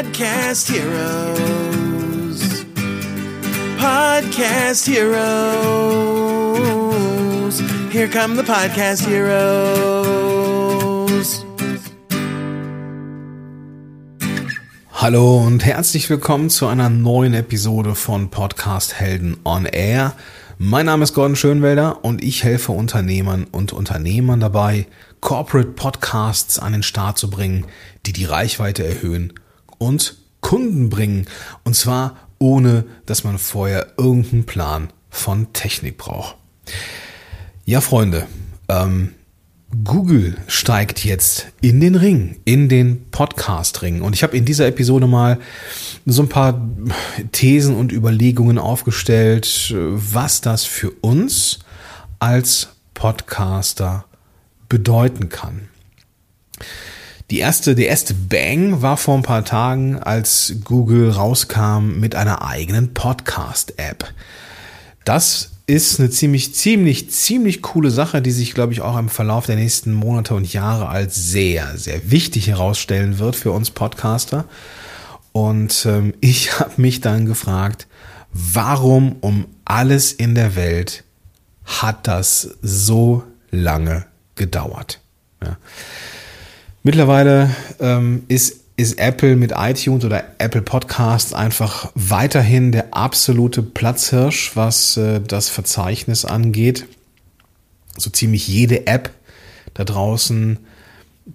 Podcast Heroes. Podcast Heroes. Here come the Podcast Heroes. Hallo und herzlich willkommen zu einer neuen Episode von Podcast Helden on Air. Mein Name ist Gordon Schönwelder und ich helfe Unternehmern und Unternehmern dabei, Corporate Podcasts an den Start zu bringen, die die Reichweite erhöhen und Kunden bringen. Und zwar ohne, dass man vorher irgendeinen Plan von Technik braucht. Ja, Freunde, ähm, Google steigt jetzt in den Ring, in den Podcast-Ring. Und ich habe in dieser Episode mal so ein paar Thesen und Überlegungen aufgestellt, was das für uns als Podcaster bedeuten kann. Die erste, der erste Bang war vor ein paar Tagen, als Google rauskam mit einer eigenen Podcast-App. Das ist eine ziemlich, ziemlich, ziemlich coole Sache, die sich, glaube ich, auch im Verlauf der nächsten Monate und Jahre als sehr, sehr wichtig herausstellen wird für uns Podcaster. Und ähm, ich habe mich dann gefragt, warum um alles in der Welt hat das so lange gedauert? Ja. Mittlerweile ähm, ist ist Apple mit iTunes oder Apple Podcasts einfach weiterhin der absolute Platzhirsch, was äh, das Verzeichnis angeht. So ziemlich jede App da draußen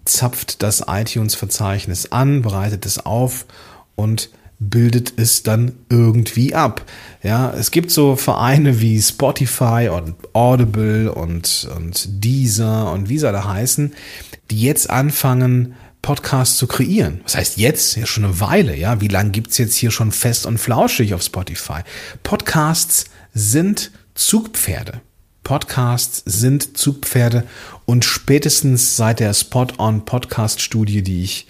zapft das iTunes-Verzeichnis an, bereitet es auf und bildet es dann irgendwie ab. Ja, es gibt so Vereine wie Spotify und Audible und, und Deezer und wie sie alle heißen, die jetzt anfangen, Podcast zu kreieren. Was heißt jetzt? Ja, schon eine Weile, ja. Wie lange gibt's jetzt hier schon fest und flauschig auf Spotify? Podcasts sind Zugpferde. Podcasts sind Zugpferde und spätestens seit der Spot-on-Podcast-Studie, die ich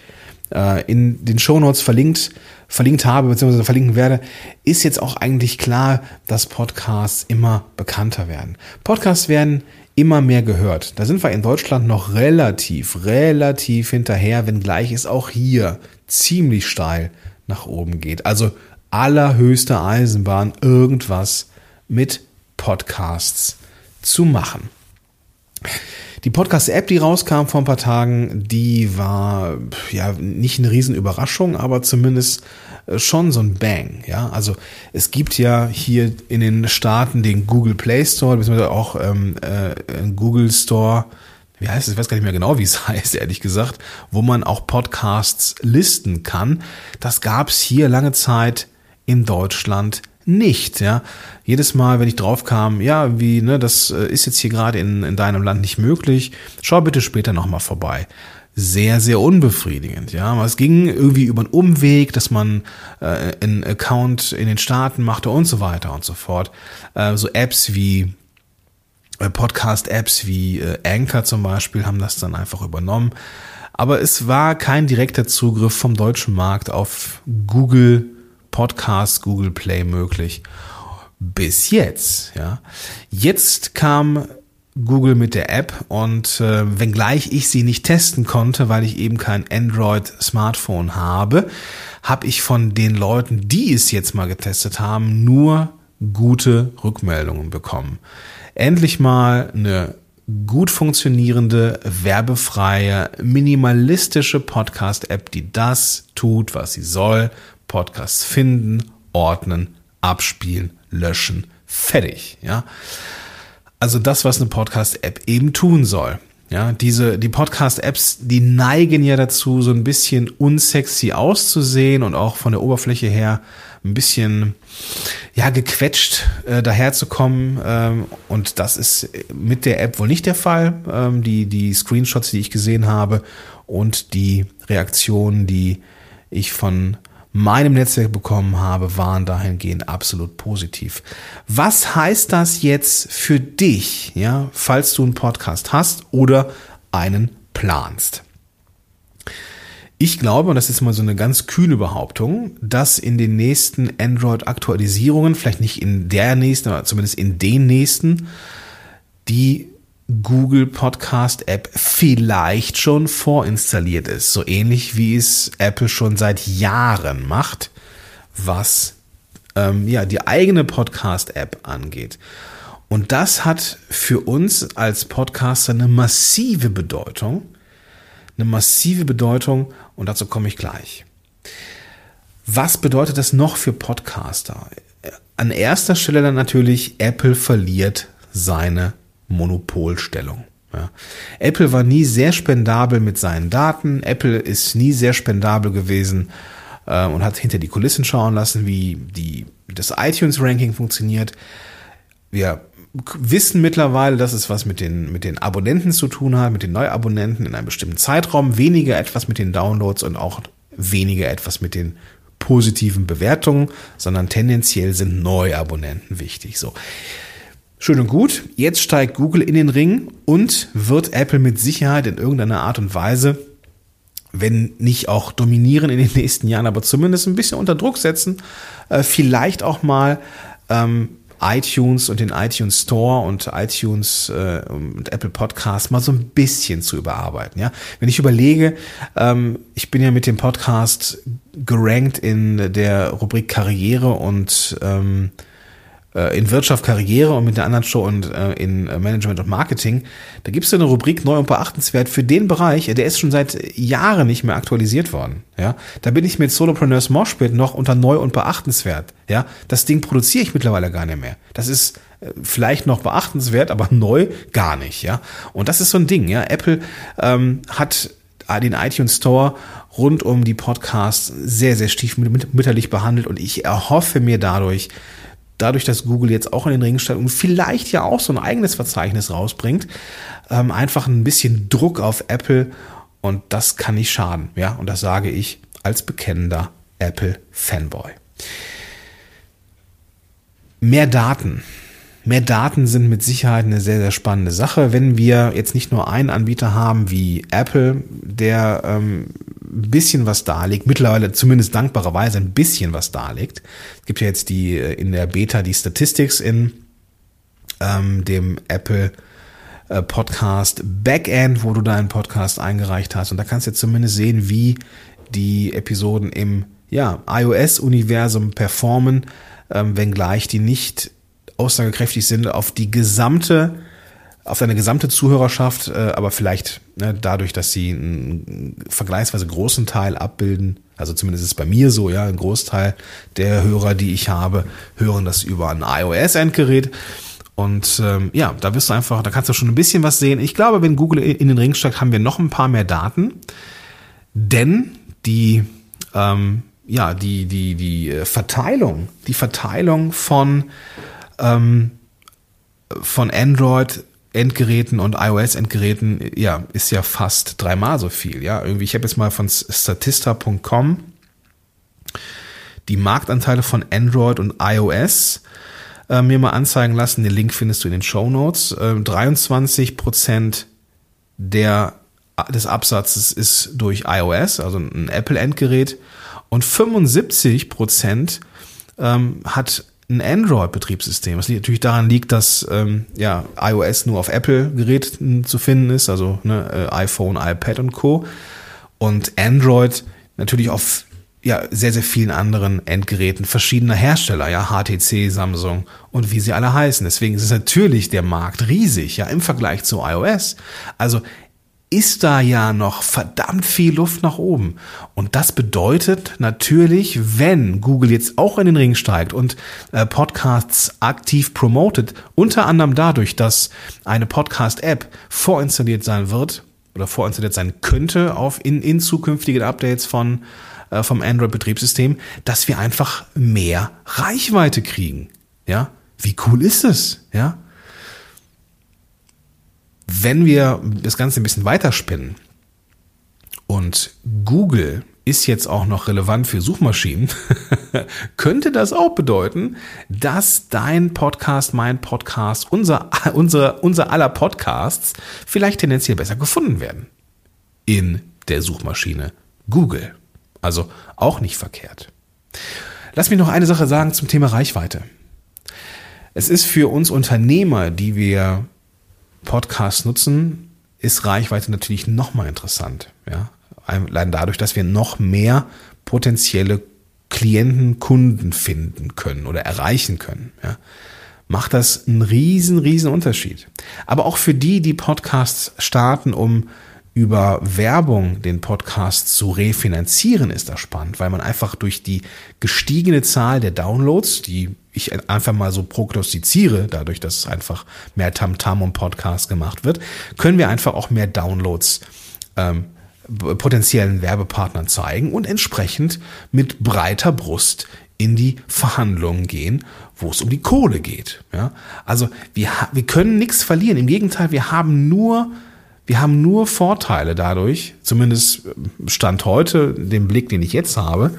in den Shownotes verlinkt, verlinkt habe, beziehungsweise verlinken werde, ist jetzt auch eigentlich klar, dass Podcasts immer bekannter werden. Podcasts werden immer mehr gehört. Da sind wir in Deutschland noch relativ, relativ hinterher, wenngleich es auch hier ziemlich steil nach oben geht. Also allerhöchste Eisenbahn, irgendwas mit Podcasts zu machen. Die Podcast-App, die rauskam vor ein paar Tagen, die war ja nicht eine Riesenüberraschung, aber zumindest äh, schon so ein Bang. Ja, also es gibt ja hier in den Staaten den Google Play Store, beziehungsweise auch ähm, äh, Google Store. Wie heißt es? Ich weiß gar nicht mehr genau, wie es heißt, ehrlich gesagt, wo man auch Podcasts listen kann. Das gab es hier lange Zeit in Deutschland nicht, ja. Jedes Mal, wenn ich drauf kam, ja, wie, ne, das äh, ist jetzt hier gerade in, in deinem Land nicht möglich, schau bitte später nochmal vorbei sehr, sehr unbefriedigend. Ja, es ging irgendwie über einen Umweg, dass man äh, einen Account in den Staaten machte und so weiter und so fort. Äh, so Apps wie äh, Podcast-Apps wie äh, Anchor zum Beispiel haben das dann einfach übernommen. Aber es war kein direkter Zugriff vom deutschen Markt auf Google Podcast, Google Play möglich. Bis jetzt, ja. Jetzt kam Google mit der App und äh, wenngleich ich sie nicht testen konnte, weil ich eben kein Android-Smartphone habe, habe ich von den Leuten, die es jetzt mal getestet haben, nur gute Rückmeldungen bekommen. Endlich mal eine gut funktionierende, werbefreie, minimalistische Podcast-App, die das tut, was sie soll. Podcasts finden, ordnen, abspielen, löschen, fertig, ja. Also das, was eine Podcast-App eben tun soll. Ja, diese, die Podcast-Apps, die neigen ja dazu, so ein bisschen unsexy auszusehen und auch von der Oberfläche her ein bisschen, ja, gequetscht äh, daherzukommen. Ähm, und das ist mit der App wohl nicht der Fall. Ähm, die, die Screenshots, die ich gesehen habe und die Reaktionen, die ich von meinem Netzwerk bekommen habe, waren dahingehend absolut positiv. Was heißt das jetzt für dich, ja, falls du einen Podcast hast oder einen planst? Ich glaube, und das ist mal so eine ganz kühne Behauptung, dass in den nächsten Android-Aktualisierungen, vielleicht nicht in der nächsten, aber zumindest in den nächsten, die Google Podcast App vielleicht schon vorinstalliert ist. So ähnlich wie es Apple schon seit Jahren macht, was ähm, ja, die eigene Podcast App angeht. Und das hat für uns als Podcaster eine massive Bedeutung. Eine massive Bedeutung und dazu komme ich gleich. Was bedeutet das noch für Podcaster? An erster Stelle dann natürlich, Apple verliert seine Monopolstellung. Ja. Apple war nie sehr spendabel mit seinen Daten. Apple ist nie sehr spendabel gewesen äh, und hat hinter die Kulissen schauen lassen, wie die, das iTunes-Ranking funktioniert. Wir wissen mittlerweile, dass es was mit den, mit den Abonnenten zu tun hat, mit den Neuabonnenten in einem bestimmten Zeitraum, weniger etwas mit den Downloads und auch weniger etwas mit den positiven Bewertungen, sondern tendenziell sind Neuabonnenten wichtig. So. Schön und gut. Jetzt steigt Google in den Ring und wird Apple mit Sicherheit in irgendeiner Art und Weise, wenn nicht auch dominieren in den nächsten Jahren, aber zumindest ein bisschen unter Druck setzen, äh, vielleicht auch mal ähm, iTunes und den iTunes Store und iTunes äh, und Apple Podcasts mal so ein bisschen zu überarbeiten. Ja, wenn ich überlege, ähm, ich bin ja mit dem Podcast gerankt in der Rubrik Karriere und ähm, äh, in Wirtschaft Karriere und mit der anderen Show und äh, in äh, Management und Marketing, da gibt es eine Rubrik neu und beachtenswert für den Bereich, der ist schon seit Jahren nicht mehr aktualisiert worden. Ja, da bin ich mit Solopreneurs Moshpit noch unter neu und beachtenswert. Ja, das Ding produziere ich mittlerweile gar nicht mehr. Das ist vielleicht noch beachtenswert, aber neu gar nicht. Ja, und das ist so ein Ding. Ja, Apple ähm, hat den iTunes Store rund um die Podcasts sehr, sehr stiefmütterlich behandelt und ich erhoffe mir dadurch, dadurch, dass Google jetzt auch in den Ring steigt und vielleicht ja auch so ein eigenes Verzeichnis rausbringt, ähm, einfach ein bisschen Druck auf Apple und das kann nicht schaden. Ja, und das sage ich als bekennender Apple-Fanboy. Mehr Daten. Mehr Daten sind mit Sicherheit eine sehr, sehr spannende Sache. Wenn wir jetzt nicht nur einen Anbieter haben wie Apple, der ähm, ein bisschen was darlegt, mittlerweile zumindest dankbarerweise ein bisschen was darlegt. Es gibt ja jetzt die äh, in der Beta die Statistics in ähm, dem Apple äh, Podcast Backend, wo du deinen Podcast eingereicht hast. Und da kannst du jetzt zumindest sehen, wie die Episoden im ja, iOS-Universum performen, ähm, wenngleich die nicht aussagekräftig sind auf die gesamte auf deine gesamte Zuhörerschaft, äh, aber vielleicht ne, dadurch, dass sie einen vergleichsweise großen Teil abbilden, also zumindest ist es bei mir so, ja, ein Großteil der Hörer, die ich habe, hören das über ein iOS-Endgerät. Und ähm, ja, da wirst du einfach, da kannst du schon ein bisschen was sehen. Ich glaube, wenn Google in den Ring steigt, haben wir noch ein paar mehr Daten, denn die ähm, ja die die die äh, Verteilung, die Verteilung von ähm, von Android Endgeräten und iOS-Endgeräten, ja, ist ja fast dreimal so viel. Ja, irgendwie, ich habe jetzt mal von Statista.com die Marktanteile von Android und iOS äh, mir mal anzeigen lassen. Den Link findest du in den Show Notes. Ähm, 23 Prozent der des Absatzes ist durch iOS, also ein Apple-Endgerät, und 75 Prozent ähm, hat ein Android-Betriebssystem. Was natürlich daran liegt, dass ähm, ja, iOS nur auf Apple-Geräten zu finden ist, also ne, äh, iPhone, iPad und Co. Und Android natürlich auf ja, sehr, sehr vielen anderen Endgeräten verschiedener Hersteller, ja, HTC, Samsung und wie sie alle heißen. Deswegen ist es natürlich der Markt riesig, ja, im Vergleich zu iOS. Also ist da ja noch verdammt viel Luft nach oben. Und das bedeutet natürlich, wenn Google jetzt auch in den Ring steigt und äh, Podcasts aktiv promotet, unter anderem dadurch, dass eine Podcast-App vorinstalliert sein wird oder vorinstalliert sein könnte auf in, in zukünftigen Updates von äh, vom Android-Betriebssystem, dass wir einfach mehr Reichweite kriegen. Ja, wie cool ist es? Ja, wenn wir das Ganze ein bisschen weiterspinnen und Google ist jetzt auch noch relevant für Suchmaschinen, könnte das auch bedeuten, dass dein Podcast, mein Podcast, unser, unser, unser aller Podcasts vielleicht tendenziell besser gefunden werden. In der Suchmaschine Google. Also auch nicht verkehrt. Lass mich noch eine Sache sagen zum Thema Reichweite. Es ist für uns Unternehmer, die wir Podcast nutzen, ist Reichweite natürlich nochmal interessant. Ja? Allein dadurch, dass wir noch mehr potenzielle Klienten, Kunden finden können oder erreichen können. Ja? Macht das einen riesen, riesen Unterschied. Aber auch für die, die Podcasts starten, um über Werbung den Podcast zu refinanzieren, ist das spannend, weil man einfach durch die gestiegene Zahl der Downloads, die ich einfach mal so prognostiziere, dadurch, dass einfach mehr Tamtam -Tam um Podcast gemacht wird, können wir einfach auch mehr Downloads ähm, potenziellen Werbepartnern zeigen und entsprechend mit breiter Brust in die Verhandlungen gehen, wo es um die Kohle geht. Ja? Also wir, wir können nichts verlieren. Im Gegenteil, wir haben nur wir haben nur Vorteile dadurch, zumindest Stand heute, den Blick, den ich jetzt habe,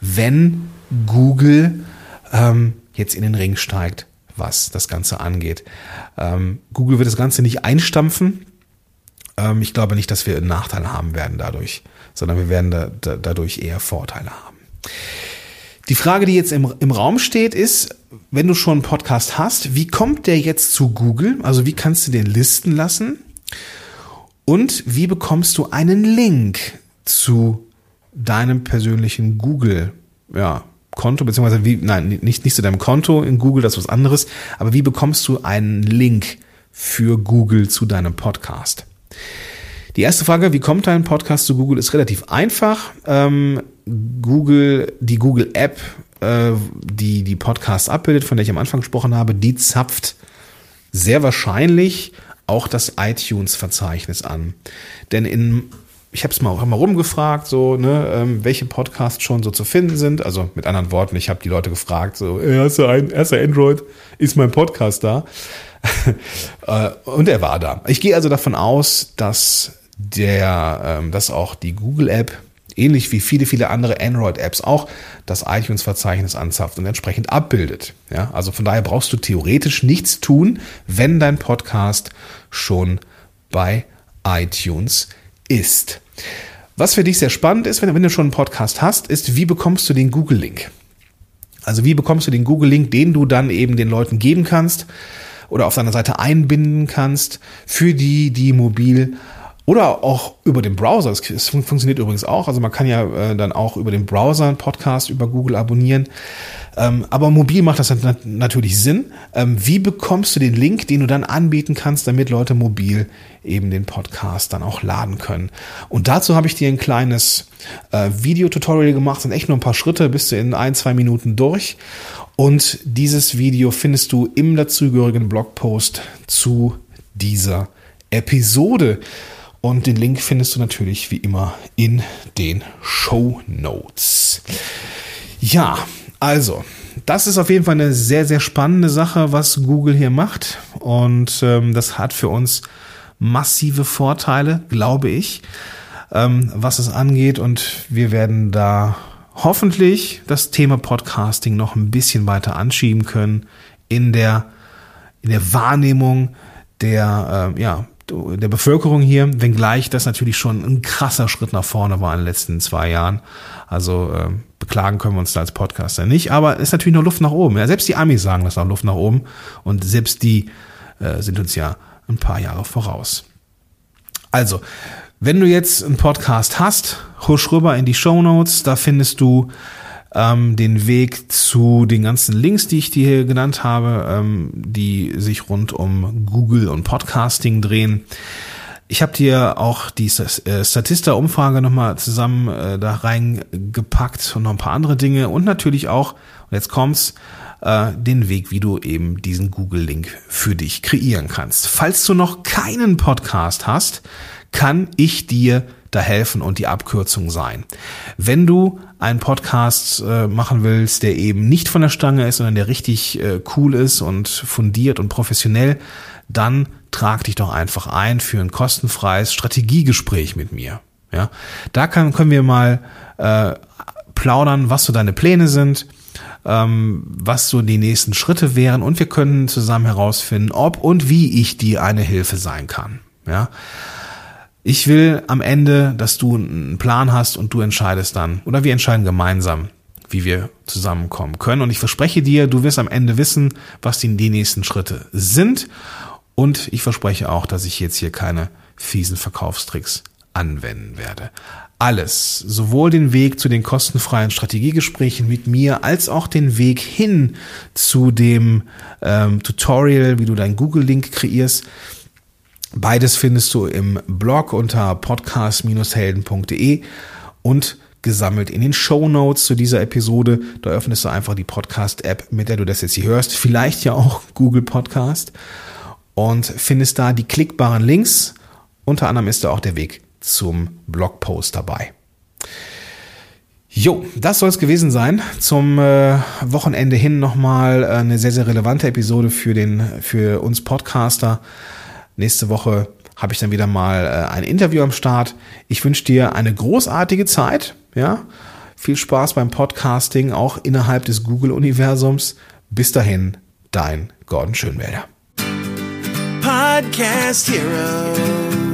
wenn Google ähm, jetzt in den Ring steigt, was das Ganze angeht. Ähm, Google wird das Ganze nicht einstampfen. Ähm, ich glaube nicht, dass wir einen Nachteil haben werden dadurch, sondern wir werden da, da, dadurch eher Vorteile haben. Die Frage, die jetzt im, im Raum steht, ist, wenn du schon einen Podcast hast, wie kommt der jetzt zu Google? Also wie kannst du den listen lassen? Und wie bekommst du einen Link zu deinem persönlichen Google ja, Konto, beziehungsweise wie, nein, nicht, nicht zu deinem Konto in Google, das ist was anderes, aber wie bekommst du einen Link für Google zu deinem Podcast? Die erste Frage, wie kommt dein Podcast zu Google, ist relativ einfach. Ähm, Google, die Google App, äh, die die Podcasts abbildet, von der ich am Anfang gesprochen habe, die zapft sehr wahrscheinlich auch das iTunes-Verzeichnis an. Denn in ich habe es mal auch mal rumgefragt, so, ne, ähm, welche Podcasts schon so zu finden sind. Also mit anderen Worten, ich habe die Leute gefragt, so, erster, ein, erster Android, ist mein Podcast da? Äh, und er war da. Ich gehe also davon aus, dass der, ähm, dass auch die Google App ähnlich wie viele, viele andere Android-Apps auch das iTunes-Verzeichnis anzapft und entsprechend abbildet. Ja, also von daher brauchst du theoretisch nichts tun, wenn dein Podcast schon bei iTunes ist. Was für dich sehr spannend ist, wenn, wenn du schon einen Podcast hast, ist, wie bekommst du den Google-Link? Also wie bekommst du den Google-Link, den du dann eben den Leuten geben kannst oder auf deiner Seite einbinden kannst für die, die mobil oder auch über den Browser. Es funktioniert übrigens auch. Also man kann ja äh, dann auch über den Browser einen Podcast über Google abonnieren. Ähm, aber mobil macht das natürlich Sinn. Ähm, wie bekommst du den Link, den du dann anbieten kannst, damit Leute mobil eben den Podcast dann auch laden können? Und dazu habe ich dir ein kleines äh, Videotutorial gemacht. Sind echt nur ein paar Schritte, bist du in ein, zwei Minuten durch. Und dieses Video findest du im dazugehörigen Blogpost zu dieser Episode. Und den Link findest du natürlich wie immer in den Show Notes. Ja, also, das ist auf jeden Fall eine sehr, sehr spannende Sache, was Google hier macht. Und ähm, das hat für uns massive Vorteile, glaube ich, ähm, was es angeht. Und wir werden da hoffentlich das Thema Podcasting noch ein bisschen weiter anschieben können in der, in der Wahrnehmung der, äh, ja, der Bevölkerung hier, wenngleich das natürlich schon ein krasser Schritt nach vorne war in den letzten zwei Jahren. Also äh, beklagen können wir uns da als Podcaster nicht, aber es ist natürlich noch Luft nach oben. Ja, selbst die Amis sagen das noch Luft nach oben und selbst die äh, sind uns ja ein paar Jahre voraus. Also, wenn du jetzt einen Podcast hast, husch rüber in die Show Notes, da findest du ähm, den Weg zu den ganzen Links, die ich dir hier genannt habe, ähm, die sich rund um Google und Podcasting drehen. Ich habe dir auch die äh, Statista-Umfrage nochmal zusammen äh, da reingepackt und noch ein paar andere Dinge und natürlich auch, und jetzt kommt's, äh, den Weg, wie du eben diesen Google-Link für dich kreieren kannst. Falls du noch keinen Podcast hast, kann ich dir da helfen und die Abkürzung sein. Wenn du einen Podcast äh, machen willst, der eben nicht von der Stange ist, sondern der richtig äh, cool ist und fundiert und professionell, dann trag dich doch einfach ein für ein kostenfreies Strategiegespräch mit mir. Ja, da kann, können wir mal äh, plaudern, was so deine Pläne sind, ähm, was so die nächsten Schritte wären und wir können zusammen herausfinden, ob und wie ich dir eine Hilfe sein kann. Ja, ich will am Ende, dass du einen Plan hast und du entscheidest dann, oder wir entscheiden gemeinsam, wie wir zusammenkommen können. Und ich verspreche dir, du wirst am Ende wissen, was die, die nächsten Schritte sind. Und ich verspreche auch, dass ich jetzt hier keine fiesen Verkaufstricks anwenden werde. Alles, sowohl den Weg zu den kostenfreien Strategiegesprächen mit mir, als auch den Weg hin zu dem ähm, Tutorial, wie du deinen Google-Link kreierst. Beides findest du im Blog unter podcast-helden.de und gesammelt in den Show Notes zu dieser Episode. Da öffnest du einfach die Podcast-App, mit der du das jetzt hier hörst. Vielleicht ja auch Google Podcast und findest da die klickbaren Links. Unter anderem ist da auch der Weg zum Blogpost dabei. Jo, das soll es gewesen sein. Zum äh, Wochenende hin nochmal äh, eine sehr, sehr relevante Episode für, den, für uns Podcaster. Nächste Woche habe ich dann wieder mal äh, ein Interview am Start. Ich wünsche dir eine großartige Zeit. Ja, viel Spaß beim Podcasting, auch innerhalb des Google-Universums. Bis dahin, dein Gordon Schönwälder. Podcast Heroes.